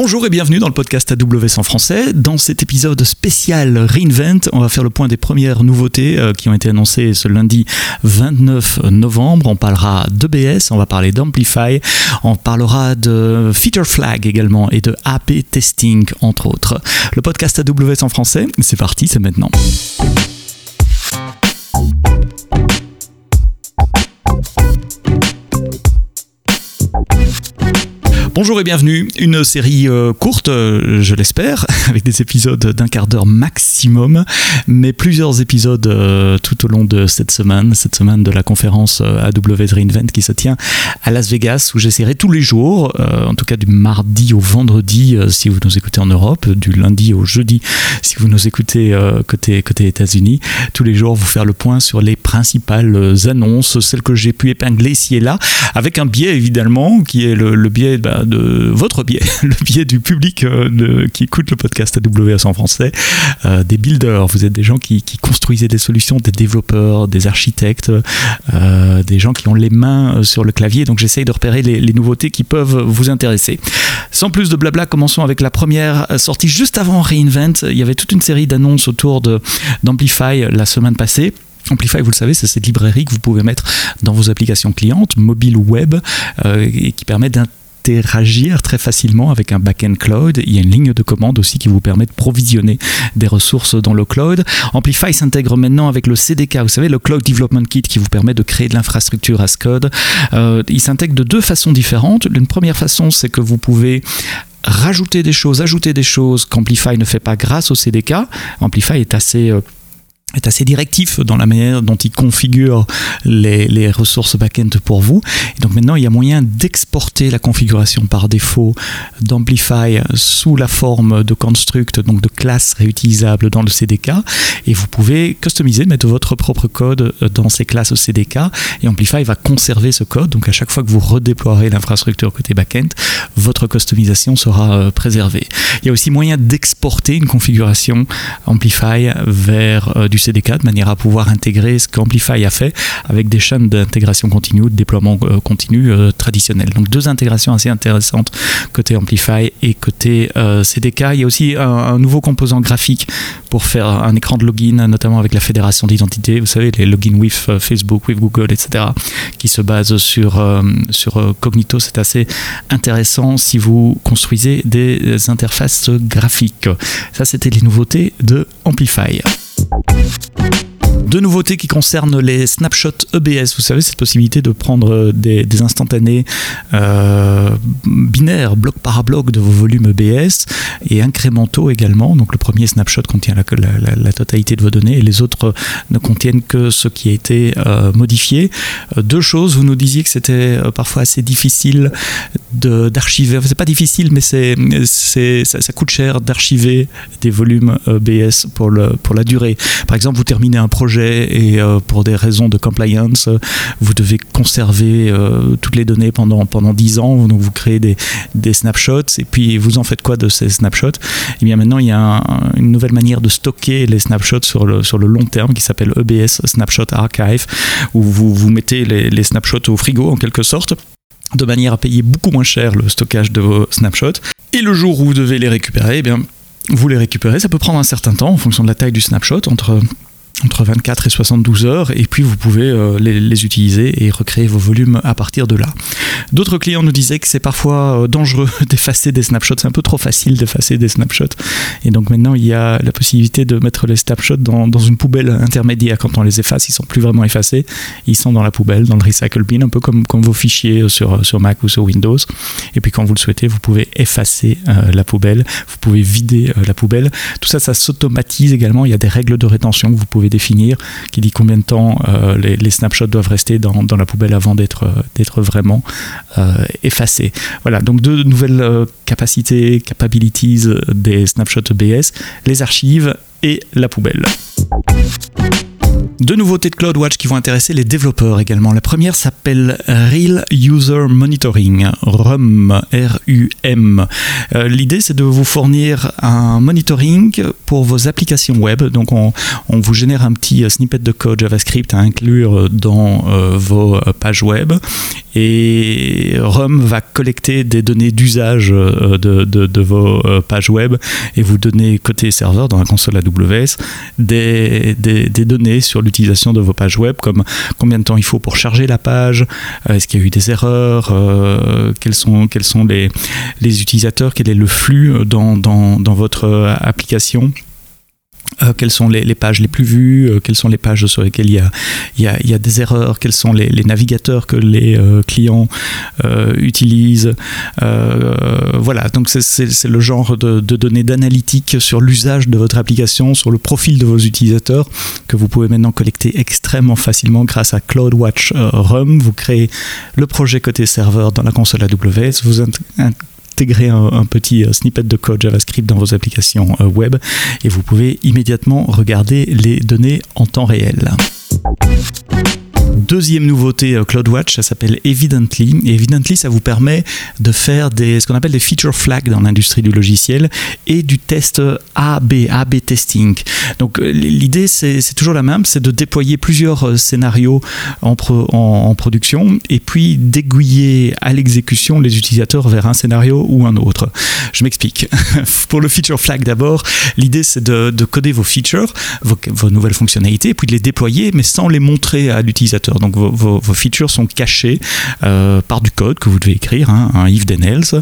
Bonjour et bienvenue dans le podcast AWS en français. Dans cet épisode spécial Reinvent, on va faire le point des premières nouveautés euh, qui ont été annoncées ce lundi 29 novembre. On parlera d'EBS, on va parler d'Amplify, on parlera de Feature Flag également et de AP Testing entre autres. Le podcast AWS en français, c'est parti, c'est maintenant. Bonjour et bienvenue. Une série euh, courte, euh, je l'espère, avec des épisodes d'un quart d'heure maximum, mais plusieurs épisodes euh, tout au long de cette semaine, cette semaine de la conférence AWS Reinvent qui se tient à Las Vegas, où j'essaierai tous les jours, en tout cas du mardi au vendredi si vous nous écoutez en Europe, du lundi au jeudi si vous nous écoutez côté, côté États-Unis, tous les jours vous faire le point sur les principales annonces, celles que j'ai pu épingler ici et là, avec un biais évidemment qui est le, biais bah, de votre biais, le biais du public euh, qui écoute le podcast AWS en français, euh, des builders. Vous êtes des gens qui, qui, construisaient des solutions, des développeurs, des architectes, euh, des gens qui ont les mains sur le clavier. Donc j'essaye de repérer les, nouveautés qui peuvent vous intéresser. Sans plus de blabla, commençons avec la première sortie juste avant Reinvent. Il y avait toute une série d'annonces autour d'Amplify la semaine passée. Amplify, vous le savez, c'est cette librairie que vous pouvez mettre dans vos applications clientes, mobile ou web, et qui permet d'intégrer interagir très facilement avec un backend cloud. Il y a une ligne de commande aussi qui vous permet de provisionner des ressources dans le cloud. Amplify s'intègre maintenant avec le CDK, vous savez, le Cloud Development Kit qui vous permet de créer de l'infrastructure as code. Euh, il s'intègre de deux façons différentes. Une première façon, c'est que vous pouvez rajouter des choses, ajouter des choses qu'Amplify ne fait pas grâce au CDK. Amplify est assez euh, est assez directif dans la manière dont il configure les, ressources back-end pour vous. Et donc maintenant, il y a moyen d'exporter la configuration par défaut d'Amplify sous la forme de construct, donc de classes réutilisables dans le CDK. Et vous pouvez customiser, mettre votre propre code dans ces classes CDK. Et Amplify va conserver ce code. Donc à chaque fois que vous redéploierez l'infrastructure côté back-end, votre customisation sera euh, préservée. Il y a aussi moyen d'exporter une configuration Amplify vers euh, du CDK de manière à pouvoir intégrer ce qu'Amplify a fait avec des chaînes d'intégration continue, de déploiement euh, continu euh, traditionnel. Donc deux intégrations assez intéressantes côté Amplify et côté euh, CDK. Il y a aussi un, nouveau composant graphique pour faire un écran de login, notamment avec la fédération d'identité. Vous savez, les logins with Facebook, with Google, etc., qui se basent sur, sur Cognito. C'est assez intéressant si vous construisez des interfaces graphiques. Ça, c'était les nouveautés de Amplify. Deux nouveautés qui concernent les snapshots EBS. Vous savez, cette possibilité de prendre euh, des, instantanés euh, binaires, bloc par bloc de vos volumes EBS et incrémentaux également. Donc le premier snapshot contient la, totalité de vos données et les autres ne contiennent que ce qui a été euh, modifié. deux choses, vous nous disiez que c'était parfois assez difficile d'archiver. C'est pas difficile, mais c'est, ça, ça, coûte cher d'archiver des volumes EBS pour, le, pour la durée. Par exemple, vous terminez un projet et euh, pour des raisons de compliance, vous devez conserver euh, toutes les données pendant, pendant 10 ans. Donc vous créez des, snapshots et puis vous en faites quoi de ces snapshots? Et eh bien maintenant, il y a une nouvelle manière de stocker les snapshots sur le, sur le long terme qui s'appelle EBS, Snapshot Archive, où vous, vous mettez les, les snapshots au frigo en quelque sorte de manière à payer beaucoup moins cher le stockage de vos snapshots. Et le jour où vous devez les récupérer, eh bien, vous les récupérez. Ça peut prendre un certain temps en fonction de la taille du snapshot, entre entre 24 et 72 heures, et puis vous pouvez euh, les, utiliser et recréer vos volumes à partir de là. D'autres clients nous disaient que c'est parfois euh, dangereux d'effacer des snapshots, c'est un peu trop facile d'effacer des snapshots, et donc maintenant il y a la possibilité de mettre les snapshots dans, dans, une poubelle intermédiaire. Quand on les efface, ils sont plus vraiment effacés, ils sont dans la poubelle, dans le recycle bin, un peu comme, comme vos fichiers sur, sur Mac ou sur Windows, et puis quand vous le souhaitez, vous pouvez effacer euh, la poubelle, vous pouvez vider la poubelle. Tout ça, ça s'automatise également, il y a des règles de rétention que vous pouvez définir, qui dit combien de temps euh, les, snapshots doivent rester dans, la poubelle avant d'être euh, vraiment euh, effacés. Voilà, donc deux nouvelles capacités, capabilities des snapshots EBS, les archives et la poubelle. Deux nouveautés de CloudWatch qui vont intéresser les développeurs également. La première s'appelle Real User Monitoring, RUM. Euh, l'idée, c'est de vous fournir un monitoring pour vos applications web. Donc, on, vous génère un petit euh, snippet de code JavaScript à inclure dans euh, vos pages web. Et RUM va collecter des données d'usage de, vos pages web et vous donner côté serveur dans la console AWS des données sur l'utilisation de vos pages web, comme combien de temps il faut pour charger la page, euh, est-ce qu'il y a eu des erreurs, euh, quels sont, les, utilisateurs, quel est le flux dans, dans votre application? Euh, quelles sont les, pages les plus vues, euh, quelles sont les pages sur lesquelles il y a, y a, y a des erreurs, quels sont les, navigateurs que les euh, clients utilisent. voilà, donc c'est le genre de, de données d'analytique sur l'usage de votre application, sur le profil de vos utilisateurs que vous pouvez maintenant collecter extrêmement facilement grâce à CloudWatch RUM. Vous créez le projet côté serveur dans la console AWS, vous intégrer un, petit euh, snippet de code JavaScript dans vos applications euh, web et vous pouvez immédiatement regarder les données en temps réel. Deuxième nouveauté euh, CloudWatch, ça s'appelle Evidently. Evidently, ça vous permet de faire ce qu'on appelle des feature flags dans l'industrie du logiciel et du test AB, AB testing. Donc euh, l'idée, c'est toujours la même, c'est de déployer plusieurs euh, scénarios en, production et puis d'aiguiller à l'exécution les utilisateurs vers un scénario ou un autre. Je m'explique. Pour le feature flag d'abord, l'idée c'est de, coder vos features, vos, nouvelles fonctionnalités, puis de les déployer, mais sans les montrer à l'utilisateur donc vos, features sont cachées euh, par du code que vous devez écrire, hein, un if then else,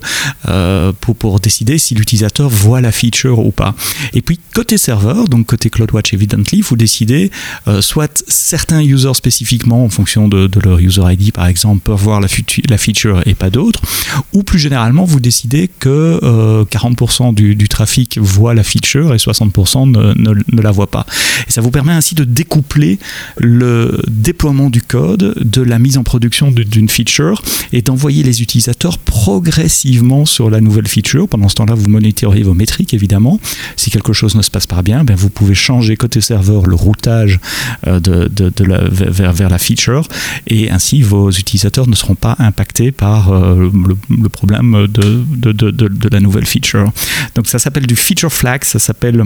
euh, pour, décider si l'utilisateur voit la feature ou pas. Et puis côté serveur, donc côté CloudWatch Evidently, vous décidez euh, soit certains users spécifiquement en fonction de, leur user ID par exemple peuvent voir la, feature et pas d'autres, ou plus généralement vous décidez que 40% du, trafic voit la feature et 60% ne, la voit pas. Et ça vous permet ainsi de découpler le déploiement code, de la mise en production d'une feature et d'envoyer les utilisateurs progressivement sur la nouvelle feature. Pendant ce temps-là, vous monitorez vos métriques évidemment. Si quelque chose ne se passe pas bien, ben vous pouvez changer côté serveur le routage euh, vers, la feature et ainsi vos utilisateurs ne seront pas impactés par euh, le, le, problème de, de, la nouvelle feature. Donc ça s'appelle du feature flag, ça s'appelle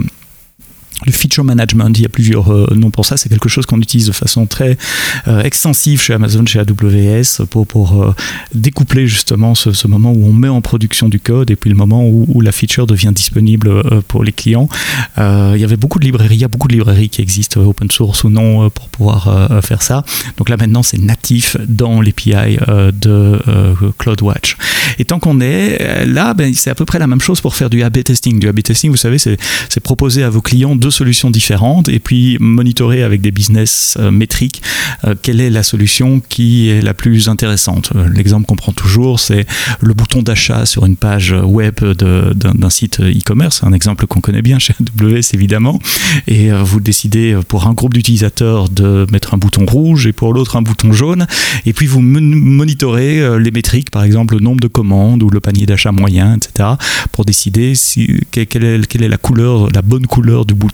le feature management, il y a plusieurs euh, noms pour ça, c'est quelque chose qu'on utilise de façon très euh, extensive chez Amazon, chez AWS, pour, euh, découpler justement ce, moment où on met en production du code et puis le moment où, la feature devient disponible pour les clients. il y avait beaucoup de librairies, il y a beaucoup de librairies qui existent, open source ou non, pour pouvoir faire ça. Donc là maintenant c'est natif dans l'API de CloudWatch. Et tant qu'on est là, ben, c'est à peu près la même chose pour faire du A-B testing. Du A-B testing, vous savez, c'est proposer à vos clients deux solutions différentes et puis monitorer avec des business euh, métriques euh, quelle est la solution qui est la plus intéressante. Euh, l'exemple qu'on prend toujours, c'est le bouton d'achat sur une page web d'un site e-commerce, un exemple qu'on connaît bien chez AWS évidemment, et vous décidez pour un groupe d'utilisateurs de mettre un bouton rouge et pour l'autre un bouton jaune, et puis vous monitorez les métriques, par exemple le nombre de commandes ou le panier d'achat moyen, etc., pour décider si, quelle, est, quelle est la couleur, la bonne couleur du bouton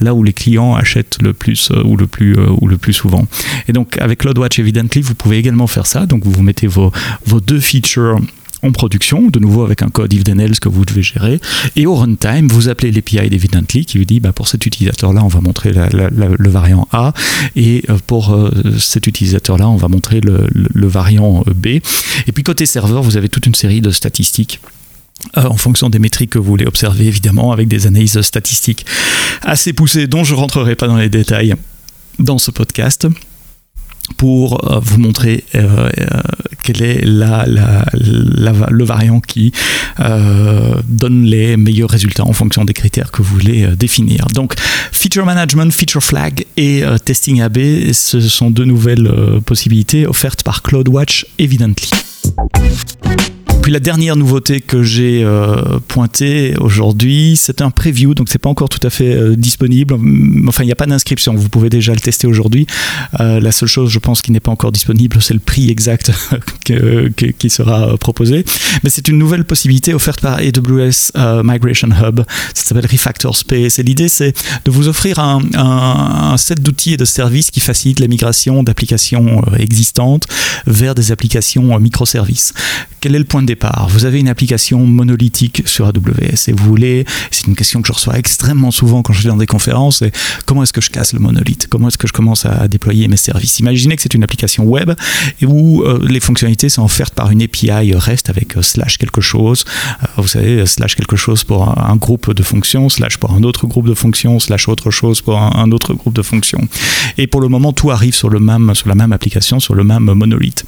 là où les clients achètent le plus euh, ou le plus euh, ou le plus souvent. Et donc avec CloudWatch Evidently, vous pouvez également faire ça. Donc vous mettez vos, vos deux features en production, de nouveau avec un code if then else que vous devez gérer. Et au runtime, vous appelez l'API d'Evidently qui vous dit bah, pour cet utilisateur-là, on va montrer le variant A et euh, pour cet utilisateur-là, on va montrer le, variant B. Et puis côté serveur, vous avez toute une série de statistiques euh, en fonction des métriques que vous voulez observer, évidemment, avec des analyses statistiques assez poussées dont je ne rentrerai pas dans les détails dans ce podcast pour euh, vous montrer euh, quel est le variant qui donne les meilleurs résultats en fonction des critères que vous voulez définir. Donc, Feature Management, Feature Flag et Testing AB, ce sont deux nouvelles possibilités offertes par CloudWatch Evidently. Puis la dernière nouveauté que j'ai euh, pointée aujourd'hui, c'est un preview, donc c'est pas encore tout à fait euh, disponible. Enfin, il n'y a pas d'inscription. Vous pouvez déjà le tester aujourd'hui. Euh, la seule chose, je pense, qui n'est pas encore disponible, c'est le prix exact qui sera proposé. Mais c'est une nouvelle possibilité offerte par AWS Migration Hub. Ça s'appelle Refactor Space. Et l'idée, c'est de vous offrir un, un set d'outils et de services qui facilitent la migration d'applications existantes vers des applications microservices. Quel est le point de départ? Vous avez une application monolithique sur AWS et vous voulez, c'est une question que je reçois extrêmement souvent quand je vais dans des conférences, c'est comment est-ce que je casse le monolithe? Comment est-ce que je commence à déployer mes services? Imaginez que c'est une application web où euh, les fonctionnalités sont offertes par une API REST avec euh, slash quelque chose, euh, vous savez, slash quelque chose pour un, groupe de fonctions, slash pour un autre groupe de fonctions, slash autre chose pour un, autre groupe de fonctions. Et pour le moment, tout arrive sur, le même, sur la même application, sur le même monolithe.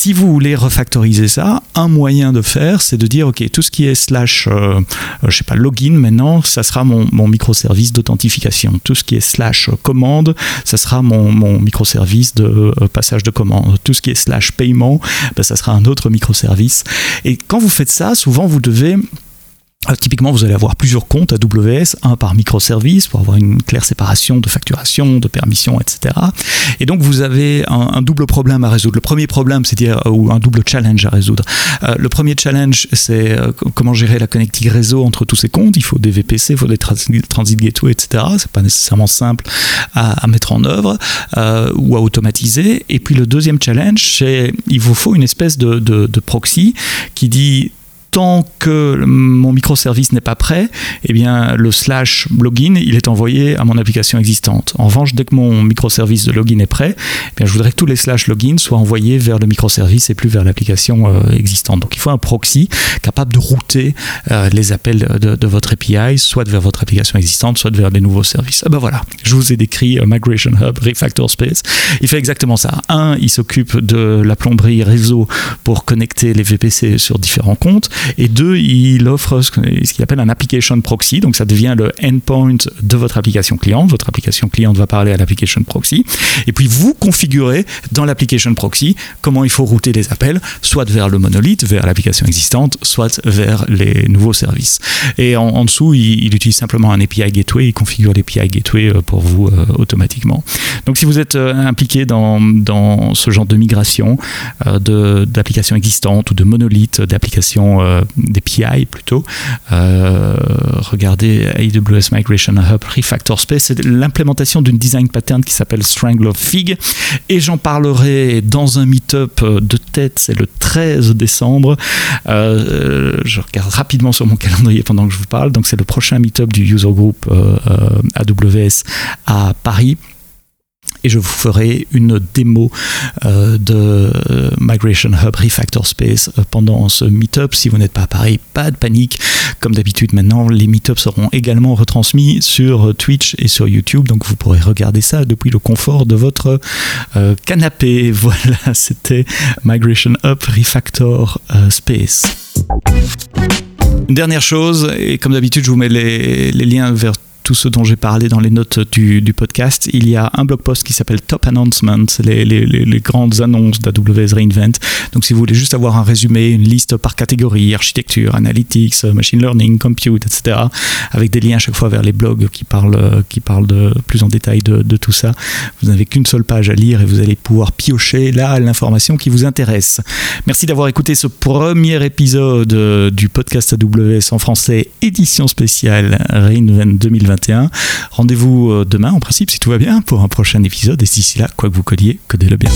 Si vous voulez refactoriser ça, un moyen de faire, c'est de dire, OK, tout ce qui est slash, euh, je sais pas, login maintenant, ça sera mon, microservice d'authentification. Tout ce qui est slash commande, ça sera mon, microservice de euh, passage de commande. Tout ce qui est slash paiement, ben, ça sera un autre microservice. Et quand vous faites ça, souvent vous devez euh, typiquement, vous allez avoir plusieurs comptes AWS, un par microservice pour avoir une claire séparation de facturation, de permission, etc. Et donc, vous avez un, double problème à résoudre. Le premier problème, c'est dire euh, ou un double challenge à résoudre. Euh, le premier challenge, c'est comment gérer la connectivité réseau entre tous ces comptes. Il faut des VPC, il faut des transit gateway, etc. C'est pas nécessairement simple à, mettre en œuvre ou à automatiser. Et puis le deuxième challenge, c'est il vous faut une espèce de proxy qui dit tant que mon microservice n'est pas prêt, eh bien, le slash login, il est envoyé à mon application existante. En revanche, dès que mon microservice de login est prêt, eh bien, je voudrais que tous les slash login soient envoyés vers le microservice et plus vers l'application euh, existante. Donc, il faut un proxy capable de router euh, les appels de, votre API, soit vers votre application existante, soit vers des nouveaux services. Ah ben voilà, je vous ai décrit euh, Migration Hub, Refactor Space. Il fait exactement ça. Un, il s'occupe de la plomberie réseau pour connecter les VPC sur différents comptes. Et deux, il offre ce qu'il appelle un application proxy. Donc ça devient le endpoint de votre application client. Votre application client va parler à l'application proxy. Et puis vous configurez dans l'application proxy comment il faut router les appels, soit vers le monolithe, vers l'application existante, soit vers les nouveaux services. Et en, dessous, il, utilise simplement un API gateway. Il configure l'API gateway euh, pour vous euh, automatiquement. Donc si vous êtes euh, impliqué dans, ce genre de migration d'applications existantes ou de monolithes d'applications euh, des PI plutôt. Euh, regardez AWS Migration Hub Refactor Space, c'est l'implémentation d'une design pattern qui s'appelle Strangler Fig. Et j'en parlerai dans un meet-up de tête, c'est le 13 décembre. Euh, je regarde rapidement sur mon calendrier pendant que je vous parle. Donc c'est le prochain meet-up du user group AWS à Paris et je vous ferai une démo euh, de euh, Migration Hub Refactor Space euh, pendant ce meetup. Si vous n'êtes pas pareil, pas de panique. Comme d'habitude maintenant, les meetups seront également retransmis sur Twitch et sur YouTube, donc vous pourrez regarder ça depuis le confort de votre canapé. Voilà, c'était Migration Hub Refactor Space. Dernière chose, et comme d'habitude, je vous mets les, les liens vers tout ce dont j'ai parlé dans les notes du, podcast, il y a un blog post qui s'appelle Top Announcements, les, grandes annonces d'AWS Reinvent. Donc si vous voulez juste avoir un résumé, une liste par catégorie, architecture, analytics, machine learning, compute, etc., avec des liens à chaque fois vers les blogs qui parlent, qui parlent de, plus en détail de, de tout ça, vous n'avez qu'une seule page à lire et vous allez pouvoir piocher là l'information qui vous intéresse. Merci d'avoir écouté ce premier épisode du podcast AWS en français, édition spéciale Reinvent 2020. Rendez-vous euh, demain, en principe, si tout va bien, pour un prochain épisode. Et d'ici là, quoi que vous codiez, codez-le bien.